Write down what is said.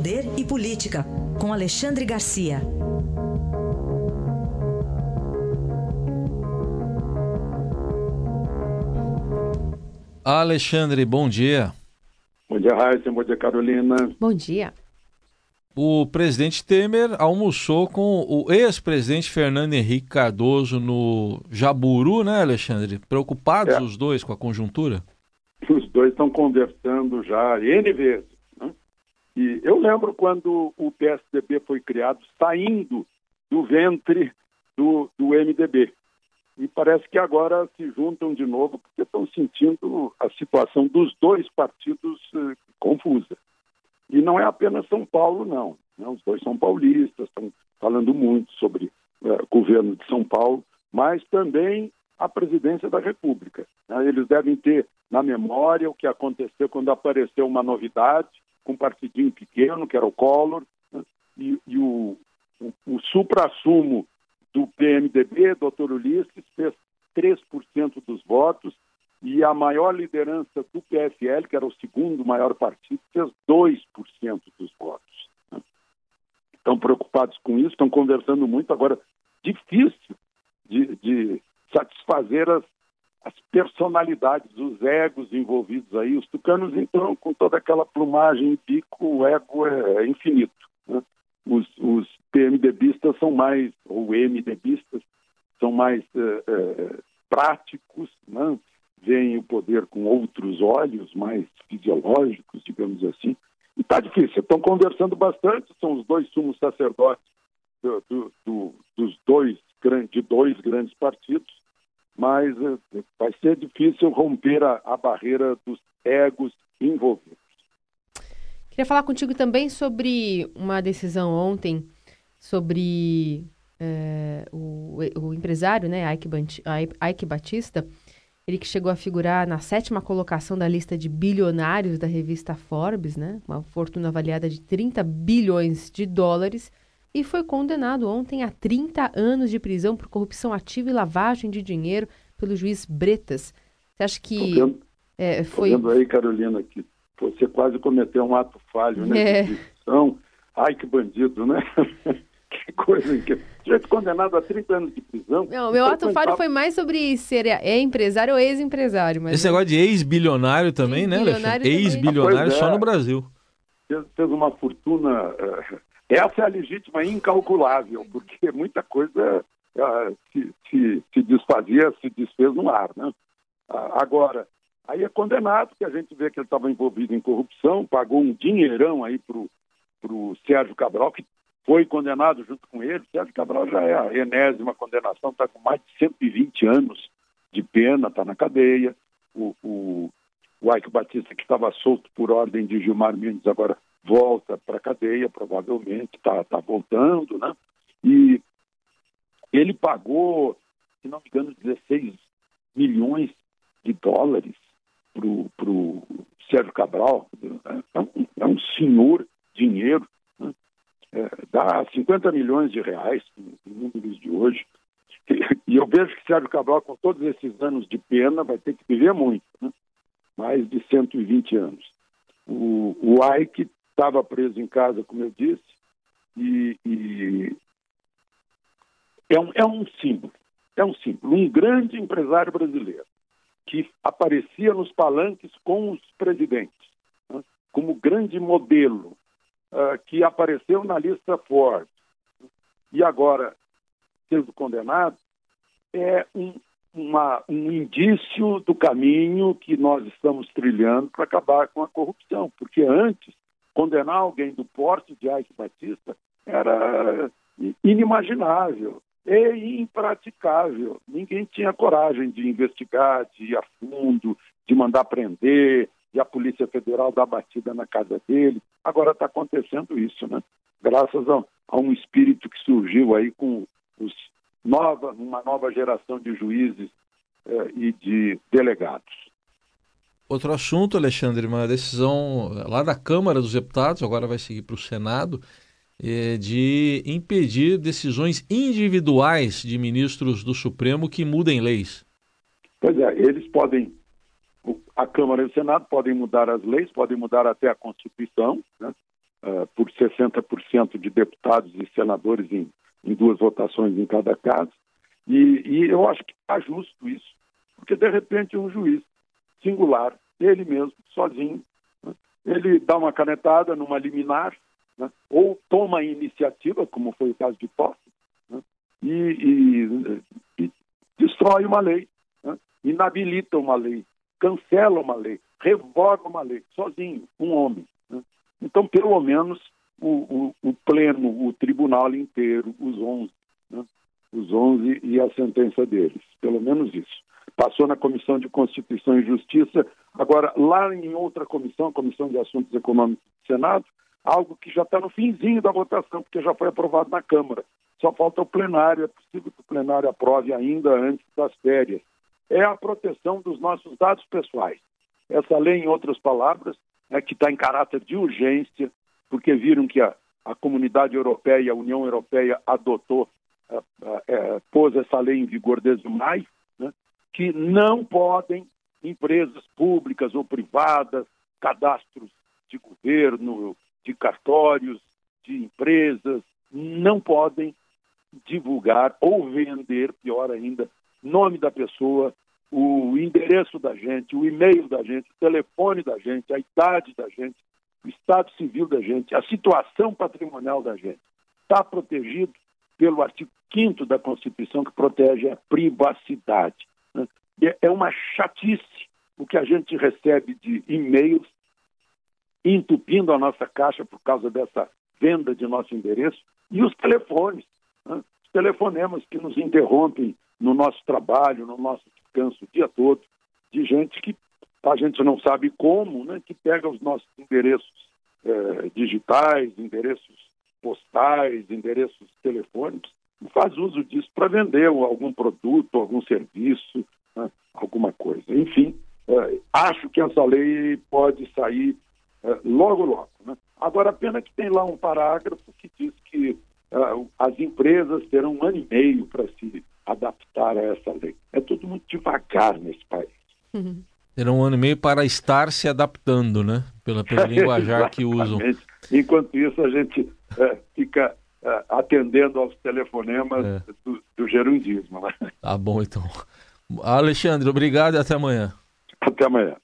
Poder e Política, com Alexandre Garcia. Alexandre, bom dia. Bom dia, Raíssa. Bom dia, Carolina. Bom dia. O presidente Temer almoçou com o ex-presidente Fernando Henrique Cardoso no Jaburu, né, Alexandre? Preocupados é. os dois com a conjuntura? Os dois estão conversando já N vezes. E eu lembro quando o PSDB foi criado, saindo do ventre do, do MDB. E parece que agora se juntam de novo, porque estão sentindo a situação dos dois partidos eh, confusa. E não é apenas São Paulo, não. Né? Os dois são paulistas, estão falando muito sobre uh, governo de São Paulo, mas também a presidência da República. Né? Eles devem ter na memória o que aconteceu quando apareceu uma novidade, com um partidinho pequeno, que era o Collor, né? e, e, o, o, o supra-sumo do PMDB, doutor Ulisses, fez 3% dos votos e a maior liderança do PFL, que era o segundo maior partido, fez 2% dos votos. Né? Estão preocupados com isso, estão conversando muito. Agora, difícil de, de satisfazer as, as, personalidades, os egos envolvidos aí. Os tucanos, então, com toda aquela plumagem e pico, o ego é, é infinito. Né? Os, os PMDBistas são mais, ou MDBistas, são mais é, é, práticos, né? veem o poder com outros olhos, mais fisiológicos, digamos assim. E está difícil. Estão conversando bastante, são os dois sumos sacerdotes do, do, do, dos dois, de dois grandes partidos, mas é, vai ser difícil romper a, a barreira dos egos envolvidos. Queria falar contigo também sobre uma decisão ontem sobre é, o, o, empresário, né, Ike, Ike Batista, ele que chegou a figurar na sétima colocação da lista de bilionários da revista Forbes, né? Uma fortuna avaliada de 30 bilhões de dólares. E foi condenado ontem a 30 anos de prisão por corrupção ativa e lavagem de dinheiro pelo juiz Bretas. Você acha que vendo, é, foi... vendo aí, Carolina, que você quase cometeu um ato falho, né? É. De Ai, que bandido, né? que coisa incrível. Gente condenado a 30 anos de prisão. Não, meu ato falho foi mais sobre ser é empresário ou ex-empresário. Esse negócio de ex-bilionário também, né, Alexandre? Ex-bilionário só é. no Brasil. Fez, fez uma fortuna. Uh, essa é a legítima incalculável, porque muita coisa uh, se, se, se, desfazia, se desfez no ar, né? Uh, agora, aí é condenado, que a gente vê que ele estava envolvido em corrupção, pagou um dinheirão aí para o Sérgio Cabral, que foi condenado junto com ele. Sérgio Cabral já é a enésima condenação, está com mais de 120 anos de pena, está na cadeia. O, o, o Ike Batista, que estava solto por ordem de Gilmar Mendes, agora volta para a cadeia, provavelmente, está tá voltando, né? E ele pagou, se não me engano, 16 milhões de dólares para o Sérgio Cabral. É um, é um senhor dinheiro é, dá 50 milhões de reais, em números de hoje. E, eu vejo que Sérgio Cabral, com todos esses anos de pena, vai ter que viver muito, né? mais de 120 anos. O, o Ike estava preso em casa, como eu disse, e, e é, um, é um símbolo, é um símbolo, um grande empresário brasileiro que aparecia nos palanques com os presidentes, né? como grande modelo, uh, que apareceu na lista Ford e agora sendo condenado, é um, uma, um indício do caminho que nós estamos trilhando para acabar com a corrupção. Porque antes, condenar alguém do porte de Ike Batista era inimaginável e impraticável. Ninguém tinha coragem de investigar, de ir a fundo, de mandar prender, e a Polícia Federal dá batida na casa dele. Agora está acontecendo isso, né? Graças a, a, um espírito que surgiu aí com os nova, uma nova geração de juízes eh, e de delegados. Outro assunto, Alexandre, uma decisão lá da Câmara dos Deputados, agora vai seguir para o Senado, é de impedir decisões individuais de ministros do Supremo que mudem leis. Pois é, eles podem a Câmara e o Senado podem mudar as leis, podem mudar até a Constituição, né? uh, por 60% de deputados e senadores em, em, duas votações em cada caso. E, e eu acho que está justo isso, porque de repente um juiz singular, ele mesmo, sozinho, né, ele dá uma canetada numa liminar, né, ou toma a iniciativa, como foi o caso de Posse, né, e, e, e, destrói uma lei, né, inabilita uma lei, cancela uma lei, revoga uma lei, sozinho, um homem. Né. Então, pelo menos, o, o, o, pleno, o tribunal inteiro, os 11, né, os 11 e a sentença deles, pelo menos isso. Passou na Comissão de Constituição e Justiça, agora lá em outra comissão, Comissão de Assuntos Econômicos do Senado, algo que já está no finzinho da votação, porque já foi aprovado na Câmara. Só falta o plenário, é possível que o plenário aprove ainda antes das férias. É a proteção dos nossos dados pessoais. Essa lei, em outras palavras, é que está em caráter de urgência, porque viram que a, a comunidade europeia, a União Europeia adotou, é, é, pôs essa lei em vigor desde maio, né, que não podem empresas públicas ou privadas, cadastros de governo, de cartórios, de empresas, não podem divulgar ou vender, pior ainda, nome da pessoa, o endereço da gente, o e-mail da gente, o telefone da gente, a idade da gente, o estado civil da gente, a situação patrimonial da gente. Está protegido pelo artigo 5 da Constituição, que protege a privacidade. Né? É uma chatice o que a gente recebe de e-mails entupindo a nossa caixa por causa dessa venda de nosso endereço, e os telefones, né? os telefonemas que nos interrompem no nosso trabalho, no nosso descanso o dia todo, de gente que a gente não sabe como, né? que pega os nossos endereços eh, digitais, endereços postais, endereços telefônicos, faz uso disso para vender algum produto, algum serviço, né? alguma coisa. Enfim, eh, acho que essa lei pode sair é, logo, logo. Né? Agora, a pena que tem lá um parágrafo que diz que uh, as empresas terão um ano e meio para se adaptar a essa lei. É tudo muito devagar nesse país. Uhum. Terão um ano e meio para estar se adaptando, né? Pela, pelo linguajar que usam. Enquanto isso, a gente fica atendendo aos telefonemas é. do, do gerundismo. Né? Tá bom, então. Alexandre, obrigado e até amanhã. Até amanhã.